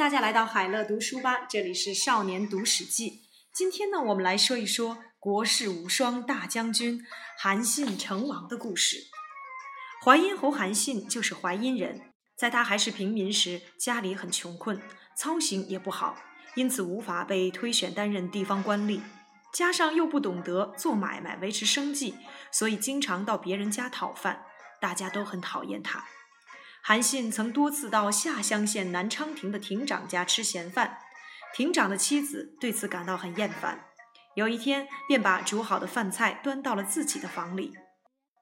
大家来到海乐读书吧，这里是少年读史记。今天呢，我们来说一说国士无双大将军韩信成王的故事。淮阴侯韩信就是淮阴人，在他还是平民时，家里很穷困，操行也不好，因此无法被推选担任地方官吏。加上又不懂得做买卖维持生计，所以经常到别人家讨饭，大家都很讨厌他。韩信曾多次到下乡县南昌亭的亭长家吃闲饭，亭长的妻子对此感到很厌烦。有一天，便把煮好的饭菜端到了自己的房里。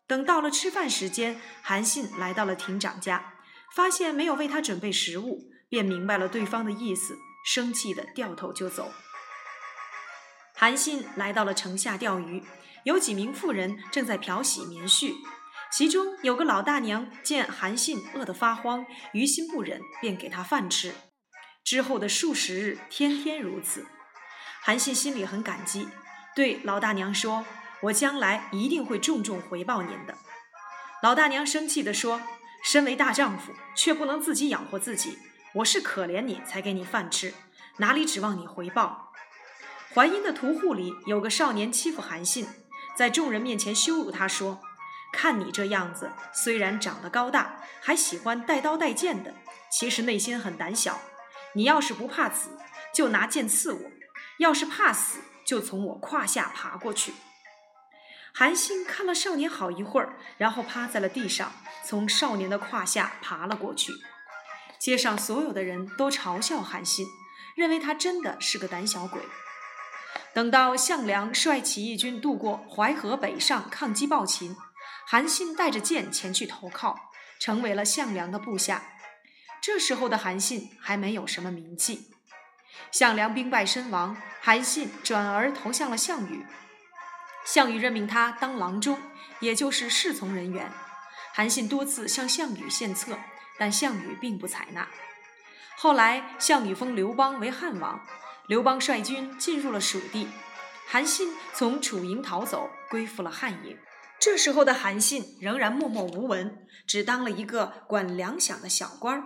等到了吃饭时间，韩信来到了亭长家，发现没有为他准备食物，便明白了对方的意思，生气的掉头就走。韩信来到了城下钓鱼，有几名妇人正在漂洗棉絮。其中有个老大娘见韩信饿得发慌，于心不忍，便给他饭吃。之后的数十日，天天如此。韩信心里很感激，对老大娘说：“我将来一定会重重回报您的。”老大娘生气地说：“身为大丈夫，却不能自己养活自己，我是可怜你才给你饭吃，哪里指望你回报？”淮阴的屠户里有个少年欺负韩信，在众人面前羞辱他说。看你这样子，虽然长得高大，还喜欢带刀带剑的，其实内心很胆小。你要是不怕死，就拿剑刺我；要是怕死，就从我胯下爬过去。韩信看了少年好一会儿，然后趴在了地上，从少年的胯下爬了过去。街上所有的人都嘲笑韩信，认为他真的是个胆小鬼。等到项梁率起义军渡过淮河北上抗击暴秦。韩信带着剑前去投靠，成为了项梁的部下。这时候的韩信还没有什么名气。项梁兵败身亡，韩信转而投向了项羽。项羽任命他当郎中，也就是侍从人员。韩信多次向项羽献策，但项羽并不采纳。后来，项羽封刘邦为汉王，刘邦率军进入了蜀地，韩信从楚营逃走，归附了汉营。这时候的韩信仍然默默无闻，只当了一个管粮饷的小官儿。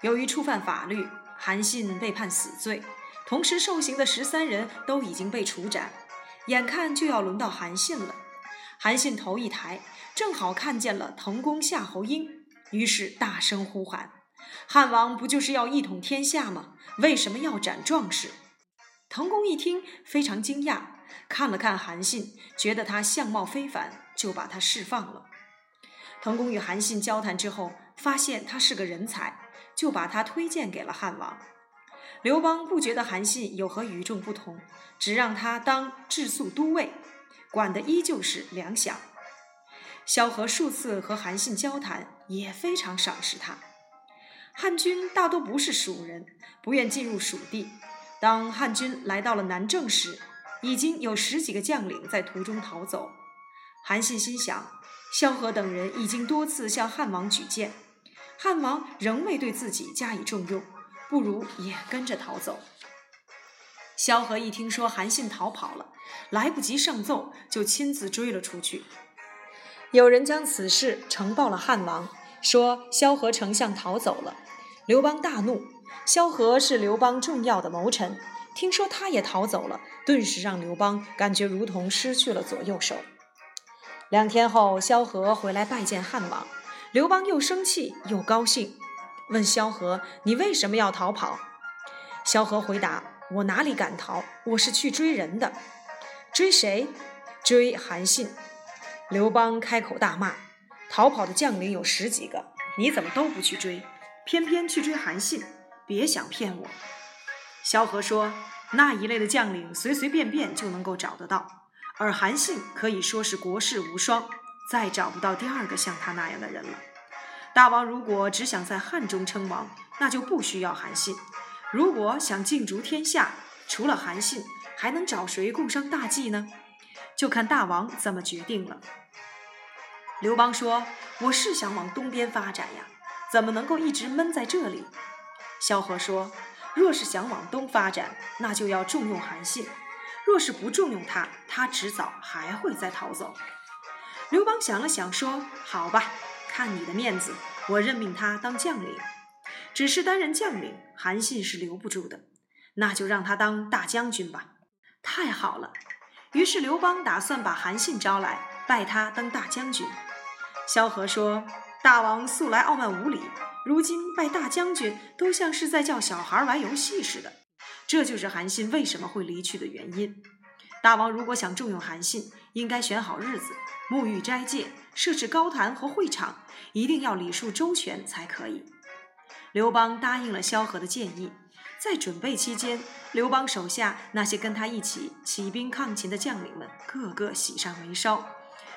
由于触犯法律，韩信被判死罪，同时受刑的十三人都已经被处斩。眼看就要轮到韩信了，韩信头一抬，正好看见了滕公夏侯婴，于是大声呼喊：“汉王不就是要一统天下吗？为什么要斩壮士？”滕公一听，非常惊讶。看了看韩信，觉得他相貌非凡，就把他释放了。滕公与韩信交谈之后，发现他是个人才，就把他推荐给了汉王。刘邦不觉得韩信有何与众不同，只让他当治粟都尉，管的依旧是粮饷。萧何数次和韩信交谈，也非常赏识他。汉军大多不是蜀人，不愿进入蜀地。当汉军来到了南郑时，已经有十几个将领在途中逃走，韩信心想，萧何等人已经多次向汉王举荐，汉王仍未对自己加以重用，不如也跟着逃走。萧何一听说韩信逃跑了，来不及上奏，就亲自追了出去。有人将此事呈报了汉王，说萧何丞相逃走了。刘邦大怒，萧何是刘邦重要的谋臣。听说他也逃走了，顿时让刘邦感觉如同失去了左右手。两天后，萧何回来拜见汉王，刘邦又生气又高兴，问萧何：“你为什么要逃跑？”萧何回答：“我哪里敢逃？我是去追人的。追谁？追韩信。”刘邦开口大骂：“逃跑的将领有十几个，你怎么都不去追，偏偏去追韩信？别想骗我！”萧何说：“那一类的将领，随随便便就能够找得到，而韩信可以说是国士无双，再找不到第二个像他那样的人了。大王如果只想在汉中称王，那就不需要韩信；如果想尽逐天下，除了韩信，还能找谁共商大计呢？就看大王怎么决定了。”刘邦说：“我是想往东边发展呀，怎么能够一直闷在这里？”萧何说。若是想往东发展，那就要重用韩信；若是不重用他，他迟早还会再逃走。刘邦想了想，说：“好吧，看你的面子，我任命他当将领。只是担任将领韩信是留不住的，那就让他当大将军吧。太好了，于是刘邦打算把韩信招来，拜他当大将军。萧何说：“大王素来傲慢无礼，如今拜大将军，都像是在叫小孩玩游戏似的。这就是韩信为什么会离去的原因。大王如果想重用韩信，应该选好日子，沐浴斋戒，设置高坛和会场，一定要礼数周全才可以。”刘邦答应了萧何的建议。在准备期间，刘邦手下那些跟他一起起兵抗秦的将领们，个个喜上眉梢，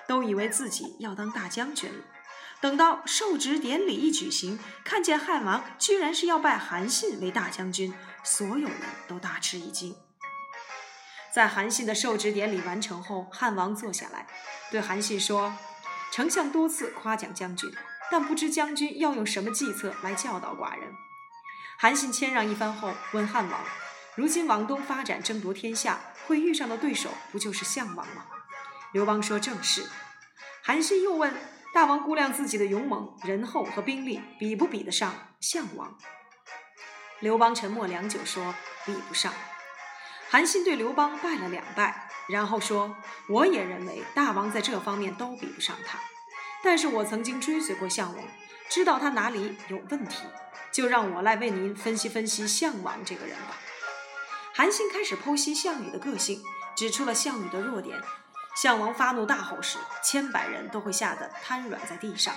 都以为自己要当大将军了。等到受职典礼一举行，看见汉王居然是要拜韩信为大将军，所有人都大吃一惊。在韩信的受职典礼完成后，汉王坐下来，对韩信说：“丞相多次夸奖将军，但不知将军要用什么计策来教导寡人。”韩信谦让一番后，问汉王：“如今往东发展，争夺天下，会遇上的对手不就是项王吗？”刘邦说：“正是。”韩信又问：“大王估量自己的勇猛、仁厚和兵力，比不比得上项王？”刘邦沉默良久，说：“比不上。”韩信对刘邦拜了两拜，然后说：“我也认为大王在这方面都比不上他，但是我曾经追随过项王，知道他哪里有问题。”就让我来为您分析分析项王这个人吧。韩信开始剖析项羽的个性，指出了项羽的弱点。项王发怒大吼时，千百人都会吓得瘫软在地上。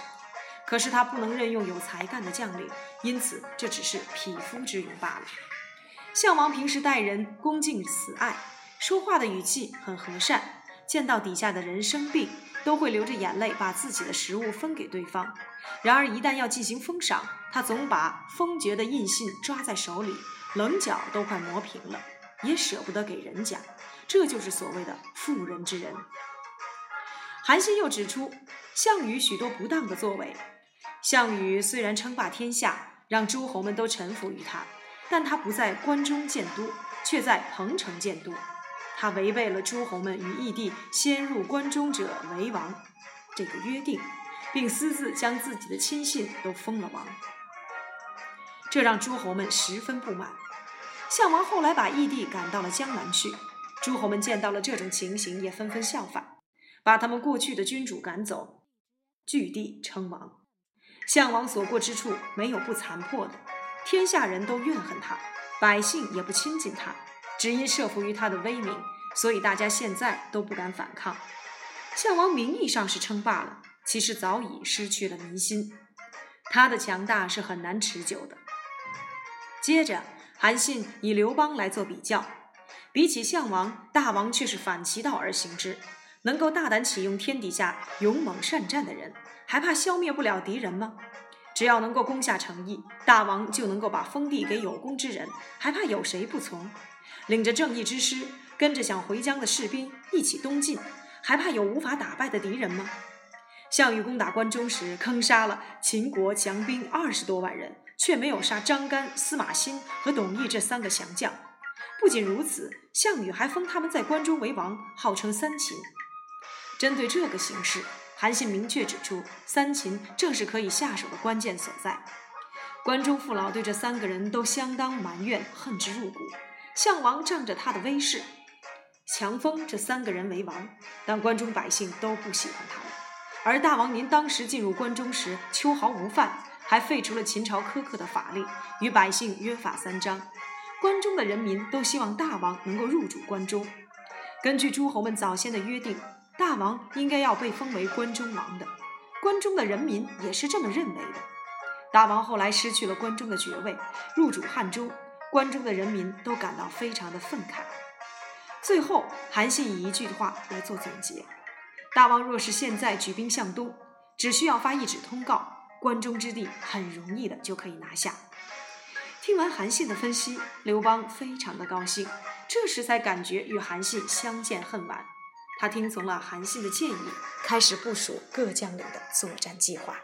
可是他不能任用有才干的将领，因此这只是匹夫之勇罢了。项王平时待人恭敬慈爱，说话的语气很和善，见到底下的人生病。都会流着眼泪把自己的食物分给对方。然而，一旦要进行封赏，他总把封爵的印信抓在手里，棱角都快磨平了，也舍不得给人家。这就是所谓的妇人之仁。韩信又指出项羽许多不当的作为。项羽虽然称霸天下，让诸侯们都臣服于他，但他不在关中建都，却在彭城建都。他违背了诸侯们与义帝先入关中者为王这个约定，并私自将自己的亲信都封了王，这让诸侯们十分不满。项王后来把义帝赶到了江南去，诸侯们见到了这种情形，也纷纷效仿，把他们过去的君主赶走，据地称王。项王所过之处没有不残破的，天下人都怨恨他，百姓也不亲近他。只因慑服于他的威名，所以大家现在都不敢反抗。项王名义上是称霸了，其实早已失去了民心。他的强大是很难持久的。接着，韩信以刘邦来做比较，比起项王，大王却是反其道而行之，能够大胆启用天底下勇猛善战的人，还怕消灭不了敌人吗？只要能够攻下城邑，大王就能够把封地给有功之人，还怕有谁不从？领着正义之师，跟着想回疆的士兵一起东进，还怕有无法打败的敌人吗？项羽攻打关中时，坑杀了秦国强兵二十多万人，却没有杀张干、司马欣和董翳这三个降将。不仅如此，项羽还封他们在关中为王，号称三秦。针对这个形势，韩信明确指出，三秦正是可以下手的关键所在。关中父老对这三个人都相当埋怨，恨之入骨。项王仗着他的威势，强封这三个人为王，但关中百姓都不喜欢他们。而大王您当时进入关中时，秋毫无犯，还废除了秦朝苛刻的法令，与百姓约法三章。关中的人民都希望大王能够入主关中。根据诸侯们早先的约定，大王应该要被封为关中王的。关中的人民也是这么认为的。大王后来失去了关中的爵位，入主汉中。关中的人民都感到非常的愤慨。最后，韩信以一句话来做总结：大王若是现在举兵向东，只需要发一纸通告，关中之地很容易的就可以拿下。听完韩信的分析，刘邦非常的高兴，这时才感觉与韩信相见恨晚。他听从了韩信的建议，开始部署各将领的作战计划。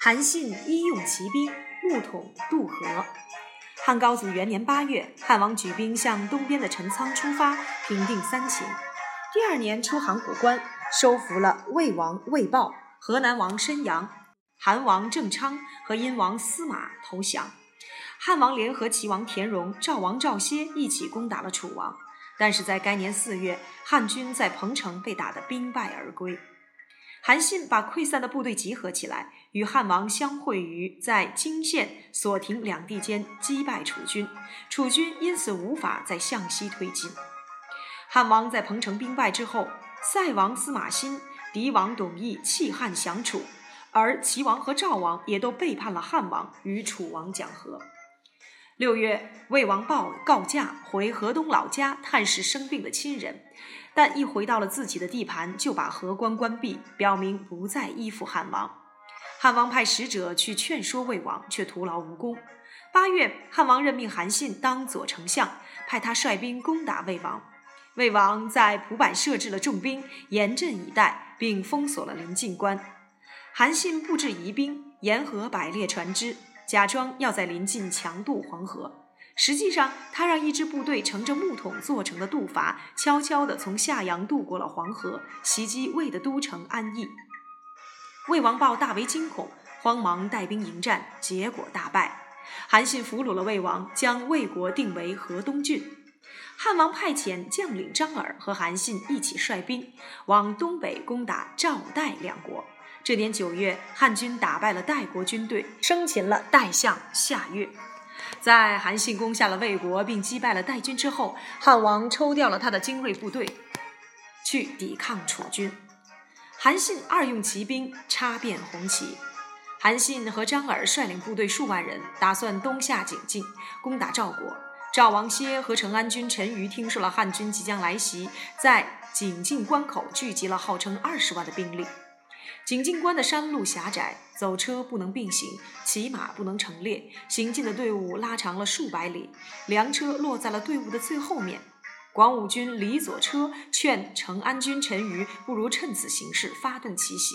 韩信一用骑兵，木桶渡河。汉高祖元年八月，汉王举兵向东边的陈仓出发，平定三秦。第二年出函谷关，收服了魏王魏豹、河南王申阳。韩王郑昌和殷王司马投降。汉王联合齐王田荣、赵王赵歇一起攻打了楚王，但是在该年四月，汉军在彭城被打得兵败而归。韩信把溃散的部队集合起来，与汉王相会于在荆县、所亭两地间，击败楚军。楚军因此无法再向西推进。汉王在彭城兵败之后，塞王司马欣、狄王董翳弃汉降楚，而齐王和赵王也都背叛了汉王，与楚王讲和。六月，魏王豹告假回河东老家探视生病的亲人，但一回到了自己的地盘，就把河关关闭，表明不再依附汉王。汉王派使者去劝说魏王，却徒劳无功。八月，汉王任命韩信当左丞相，派他率兵攻打魏王。魏王在蒲坂设置了重兵，严阵以待，并封锁了临近关。韩信布置疑兵，沿河摆列船只。假装要在临近强渡黄河，实际上他让一支部队乘着木桶做成的渡筏，悄悄地从夏阳渡过了黄河，袭击魏的都城安邑。魏王豹大为惊恐，慌忙带兵迎战，结果大败。韩信俘虏了魏王，将魏国定为河东郡。汉王派遣将领张耳和韩信一起率兵往东北攻打赵代两国。这年九月，汉军打败了代国军队，生擒了代相夏月。在韩信攻下了魏国并击败了代军之后，汉王抽调了他的精锐部队去抵抗楚军。韩信二用骑兵插遍红旗。韩信和张耳率领部队数万人，打算东下景靖，攻打赵国。赵王歇和成安君陈馀听说了汉军即将来袭，在景靖关口聚集了号称二十万的兵力。景靖关的山路狭窄，走车不能并行，骑马不能成列，行进的队伍拉长了数百里，粮车落在了队伍的最后面。广武军李左车劝成安军陈馀，不如趁此形势发动奇袭，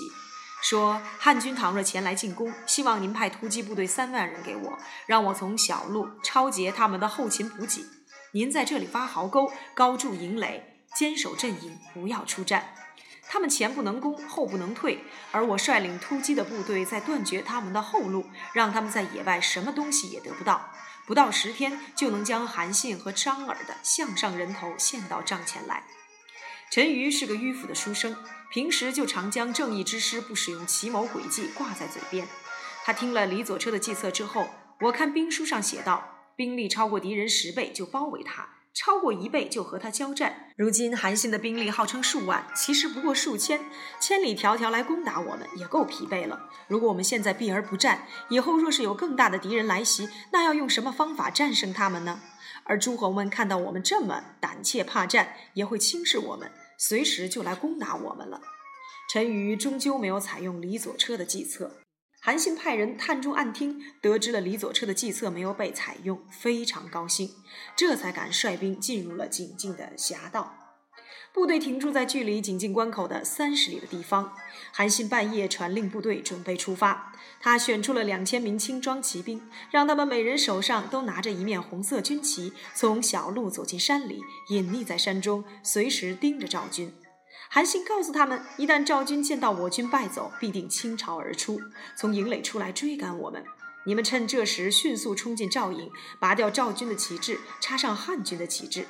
说汉军倘若前来进攻，希望您派突击部队三万人给我，让我从小路抄截他们的后勤补给。您在这里挖壕沟，高筑营垒，坚守阵营，不要出战。他们前不能攻，后不能退，而我率领突击的部队在断绝他们的后路，让他们在野外什么东西也得不到。不到十天，就能将韩信和张耳的项上人头献到帐前来。陈馀是个迂腐的书生，平时就常将正义之师不使用奇谋诡计挂在嘴边。他听了李左车的计策之后，我看兵书上写道，兵力超过敌人十倍就包围他。超过一倍就和他交战。如今韩信的兵力号称数万，其实不过数千，千里迢迢来攻打我们，也够疲惫了。如果我们现在避而不战，以后若是有更大的敌人来袭，那要用什么方法战胜他们呢？而诸侯们看到我们这么胆怯怕战，也会轻视我们，随时就来攻打我们了。陈馀终究没有采用李左车的计策。韩信派人探中暗听，得知了李左车的计策没有被采用，非常高兴，这才敢率兵进入了景靖的峡道。部队停驻在距离景靖关口的三十里的地方。韩信半夜传令部队准备出发，他选出了两千名轻装骑兵，让他们每人手上都拿着一面红色军旗，从小路走进山里，隐匿在山中，随时盯着赵军。韩信告诉他们，一旦赵军见到我军败走，必定倾巢而出，从营垒出来追赶我们。你们趁这时迅速冲进赵营，拔掉赵军的旗帜，插上汉军的旗帜。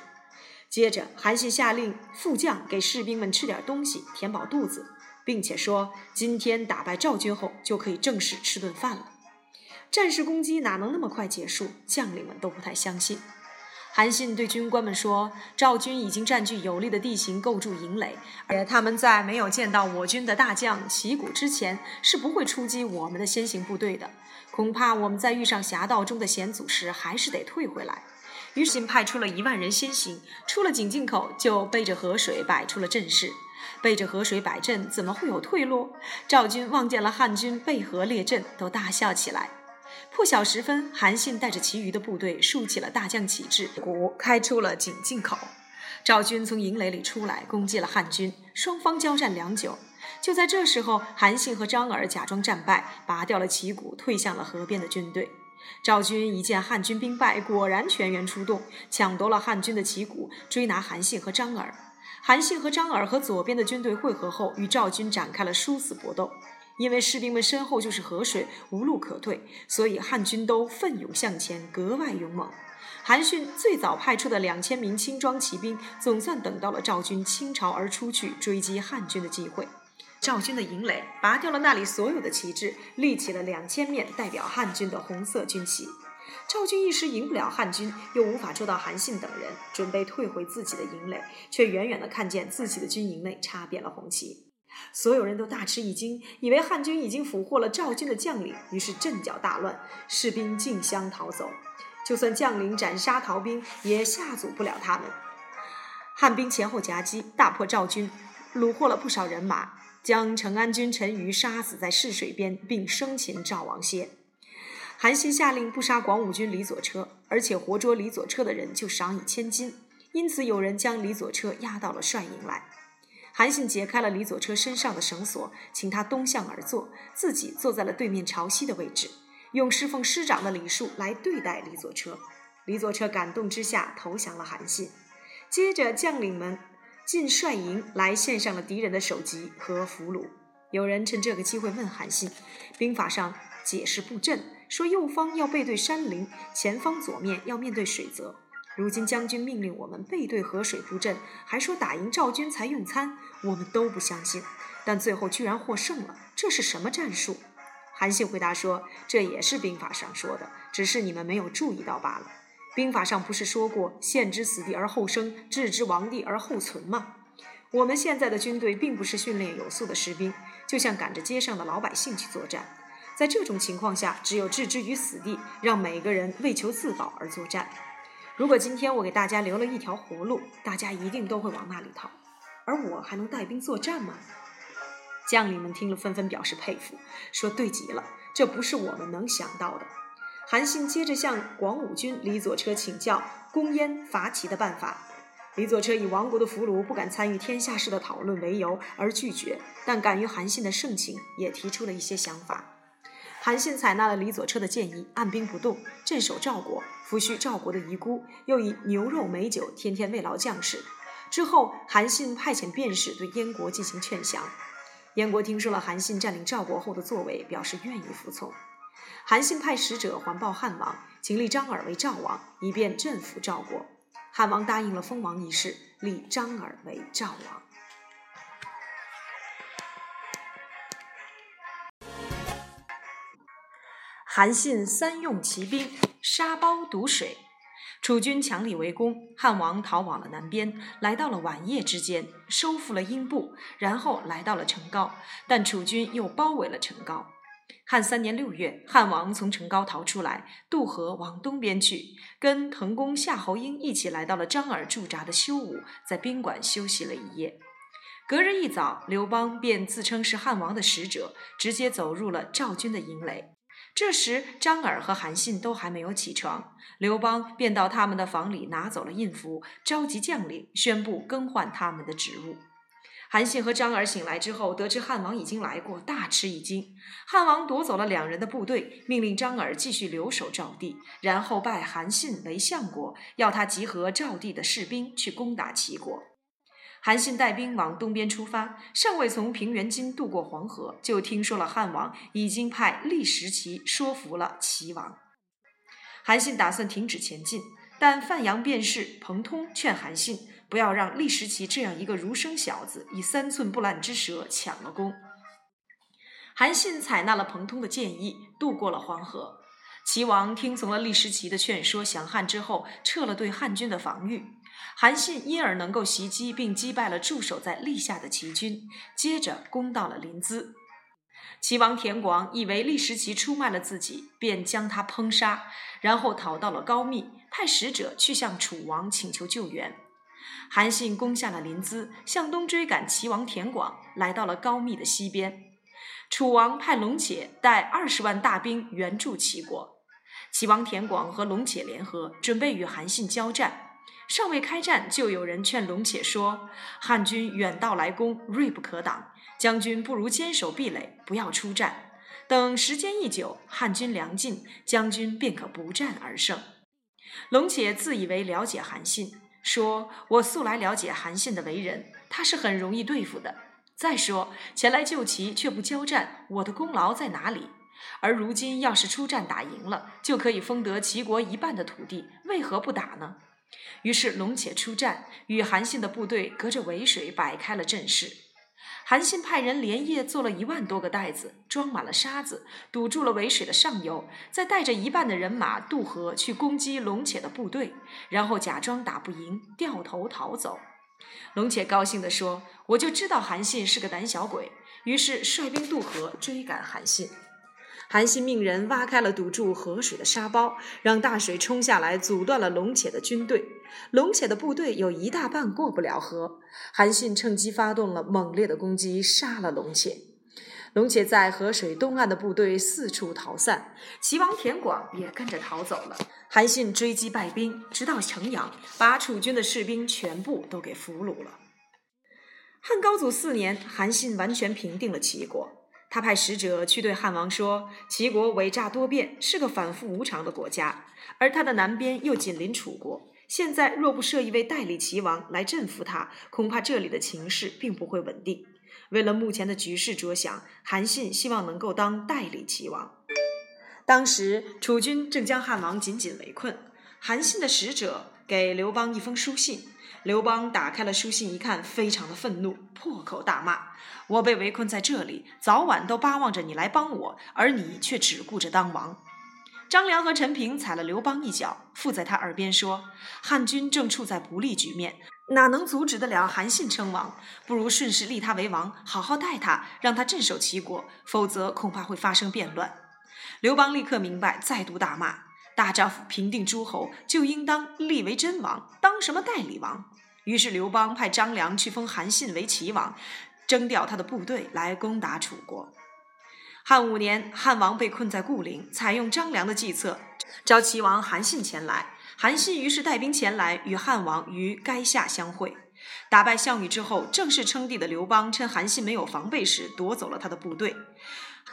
接着，韩信下令副将给士兵们吃点东西，填饱肚子，并且说：今天打败赵军后，就可以正式吃顿饭了。战事攻击哪能那么快结束？将领们都不太相信。韩信对军官们说：“赵军已经占据有利的地形，构筑营垒，而他们在没有见到我军的大将旗鼓之前，是不会出击我们的先行部队的。恐怕我们在遇上峡道中的险阻时，还是得退回来。”于是派出了一万人先行，出了井进口，就背着河水摆出了阵势。背着河水摆阵，怎么会有退路？赵军望见了汉军背河列阵，都大笑起来。破晓时分，韩信带着其余的部队竖起了大将旗帜，鼓开出了井进口。赵军从营垒里出来，攻击了汉军，双方交战良久。就在这时候，韩信和张耳假装战败，拔掉了旗鼓，退向了河边的军队。赵军一见汉军兵败，果然全员出动，抢夺了汉军的旗鼓，追拿韩信和张耳。韩信和张耳和左边的军队会合后，与赵军展开了殊死搏斗。因为士兵们身后就是河水，无路可退，所以汉军都奋勇向前，格外勇猛。韩信最早派出的两千名轻装骑兵，总算等到了赵军倾巢而出去追击汉军的机会。赵军的营垒拔掉了那里所有的旗帜，立起了两千面代表汉军的红色军旗。赵军一时赢不了汉军，又无法捉到韩信等人，准备退回自己的营垒，却远远地看见自己的军营内插遍了红旗。所有人都大吃一惊，以为汉军已经俘获了赵军的将领，于是阵脚大乱，士兵竞相逃走。就算将领斩杀逃兵，也吓阻不了他们。汉兵前后夹击，大破赵军，虏获了不少人马，将成安军陈馀杀死在泗水边，并生擒赵王歇。韩信下令不杀广武军李左车，而且活捉李左车的人就赏以千金。因此，有人将李左车押到了帅营来。韩信解开了李左车身上的绳索，请他东向而坐，自己坐在了对面朝西的位置，用侍奉师长的礼数来对待李左车。李左车感动之下投降了韩信。接着，将领们进帅营来献上了敌人的首级和俘虏。有人趁这个机会问韩信：“兵法上解释布阵，说右方要背对山林，前方左面要面对水泽。”如今将军命令我们背对河水布阵，还说打赢赵军才用餐，我们都不相信。但最后居然获胜了，这是什么战术？韩信回答说：“这也是兵法上说的，只是你们没有注意到罢了。兵法上不是说过‘陷之死地而后生，置之亡地而后存’吗？我们现在的军队并不是训练有素的士兵，就像赶着街上的老百姓去作战。在这种情况下，只有置之于死地，让每个人为求自保而作战。”如果今天我给大家留了一条活路，大家一定都会往那里逃，而我还能带兵作战吗？将领们听了纷纷表示佩服，说对极了，这不是我们能想到的。韩信接着向广武军李左车请教攻燕伐齐的办法。李左车以亡国的俘虏不敢参与天下事的讨论为由而拒绝，但敢于韩信的盛情，也提出了一些想法。韩信采纳了李左车的建议，按兵不动，镇守赵国，抚恤赵国的遗孤，又以牛肉美酒天天慰劳将士。之后，韩信派遣便士对燕国进行劝降。燕国听说了韩信占领赵国后的作为，表示愿意服从。韩信派使者环报汉王，请立张耳为赵王，以便镇抚赵国。汉王答应了封王一事，立张耳为赵王。韩信三用骑兵沙包堵水，楚军强力围攻，汉王逃往了南边，来到了晚夜之间，收复了英布，然后来到了成皋，但楚军又包围了成皋。汉三年六月，汉王从成皋逃出来，渡河往东边去，跟滕公夏侯婴一起来到了张耳驻扎的修武，在宾馆休息了一夜。隔日一早，刘邦便自称是汉王的使者，直接走入了赵军的营垒。这时，张耳和韩信都还没有起床，刘邦便到他们的房里拿走了印符，召集将领，宣布更换他们的职务。韩信和张耳醒来之后，得知汉王已经来过，大吃一惊。汉王夺走了两人的部队，命令张耳继续留守赵地，然后拜韩信为相国，要他集合赵地的士兵去攻打齐国。韩信带兵往东边出发，尚未从平原津渡过黄河，就听说了汉王已经派立石齐说服了齐王。韩信打算停止前进，但范阳辩士彭通劝韩信不要让立石齐这样一个儒生小子以三寸不烂之舌抢了功。韩信采纳了彭通的建议，渡过了黄河。齐王听从了立石齐的劝说，降汉之后，撤了对汉军的防御。韩信因而能够袭击并击败了驻守在历下的齐军，接着攻到了临淄。齐王田广以为立石齐出卖了自己，便将他烹杀，然后逃到了高密，派使者去向楚王请求救援。韩信攻下了临淄，向东追赶齐王田广，来到了高密的西边。楚王派龙且带二十万大兵援助齐国，齐王田广和龙且联合，准备与韩信交战。尚未开战，就有人劝龙且说：“汉军远道来攻，锐不可挡。将军不如坚守壁垒，不要出战。等时间一久，汉军粮尽，将军便可不战而胜。”龙且自以为了解韩信，说：“我素来了解韩信的为人，他是很容易对付的。”再说前来救齐却不交战，我的功劳在哪里？而如今要是出战打赢了，就可以封得齐国一半的土地，为何不打呢？于是龙且出战，与韩信的部队隔着渭水摆开了阵势。韩信派人连夜做了一万多个袋子，装满了沙子，堵住了渭水的上游，再带着一半的人马渡河去攻击龙且的部队，然后假装打不赢，掉头逃走。龙且高兴地说：“我就知道韩信是个胆小鬼。”于是率兵渡河追赶韩信。韩信命人挖开了堵住河水的沙包，让大水冲下来，阻断了龙且的军队。龙且的部队有一大半过不了河。韩信趁机发动了猛烈的攻击，杀了龙且。龙且在河水东岸的部队四处逃散，齐王田广也跟着逃走了。韩信追击败兵，直到城阳，把楚军的士兵全部都给俘虏了。汉高祖四年，韩信完全平定了齐国。他派使者去对汉王说：“齐国伪诈多变，是个反复无常的国家，而他的南边又紧邻楚国。现在若不设一位代理齐王来镇服他，恐怕这里的情势并不会稳定。为了目前的局势着想，韩信希望能够当代理齐王。”当时楚军正将汉王紧紧围困，韩信的使者给刘邦一封书信。刘邦打开了书信一看，非常的愤怒，破口大骂：“我被围困在这里，早晚都巴望着你来帮我，而你却只顾着当王。”张良和陈平踩了刘邦一脚，附在他耳边说：“汉军正处在不利局面，哪能阻止得了韩信称王？不如顺势立他为王，好好待他，让他镇守齐国，否则恐怕会发生变乱。”刘邦立刻明白，再度大骂。大丈夫平定诸侯，就应当立为真王，当什么代理王？于是刘邦派张良去封韩信为齐王，征调他的部队来攻打楚国。汉五年，汉王被困在固陵，采用张良的计策，召齐王韩信前来。韩信于是带兵前来，与汉王于垓下相会。打败项羽之后，正式称帝的刘邦趁韩信没有防备时，夺走了他的部队。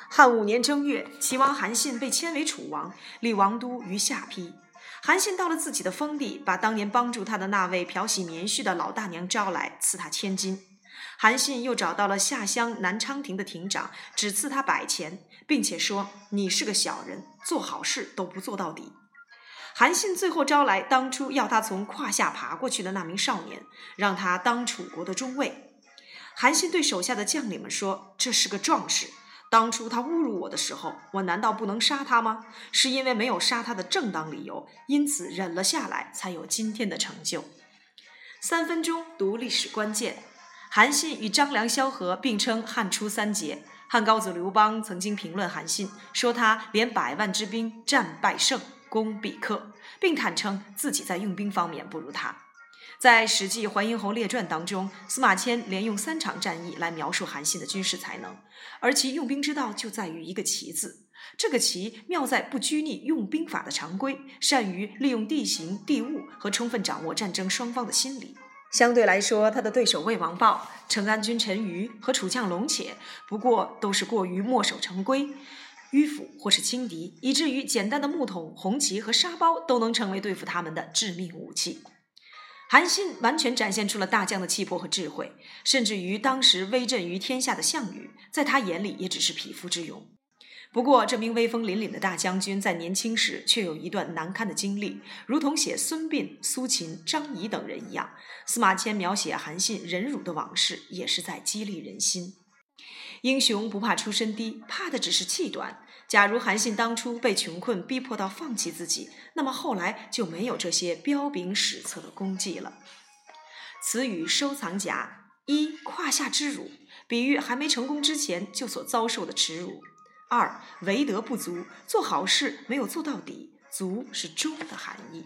汉五年正月，齐王韩信被迁为楚王，立王都于下邳。韩信到了自己的封地，把当年帮助他的那位漂洗棉絮的老大娘招来，赐他千金。韩信又找到了下乡南昌亭的亭长，只赐他百钱，并且说：“你是个小人，做好事都不做到底。”韩信最后招来当初要他从胯下爬过去的那名少年，让他当楚国的中尉。韩信对手下的将领们说：“这是个壮士。”当初他侮辱我的时候，我难道不能杀他吗？是因为没有杀他的正当理由，因此忍了下来，才有今天的成就。三分钟读历史关键：韩信与张良萧何并称汉初三杰。汉高祖刘邦曾经评论韩信，说他连百万之兵战败胜，攻必克，并坦诚自己在用兵方面不如他。在《史记·淮阴侯列传》当中，司马迁连用三场战役来描述韩信的军事才能，而其用兵之道就在于一个“奇”字。这个“奇”妙在不拘泥用兵法的常规，善于利用地形地物和充分掌握战争双方的心理。相对来说，他的对手魏王豹、成安军陈馀和楚将龙且，不过都是过于墨守成规、迂腐或是轻敌，以至于简单的木桶、红旗和沙包都能成为对付他们的致命武器。韩信完全展现出了大将的气魄和智慧，甚至于当时威震于天下的项羽，在他眼里也只是匹夫之勇。不过，这名威风凛凛的大将军在年轻时却有一段难堪的经历，如同写孙膑、苏秦、张仪等人一样。司马迁描写韩信忍辱的往事，也是在激励人心。英雄不怕出身低，怕的只是气短。假如韩信当初被穷困逼迫到放弃自己，那么后来就没有这些彪炳史册的功绩了。词语收藏夹：一、胯下之辱，比喻还没成功之前就所遭受的耻辱；二、为德不足，做好事没有做到底，足是忠的含义。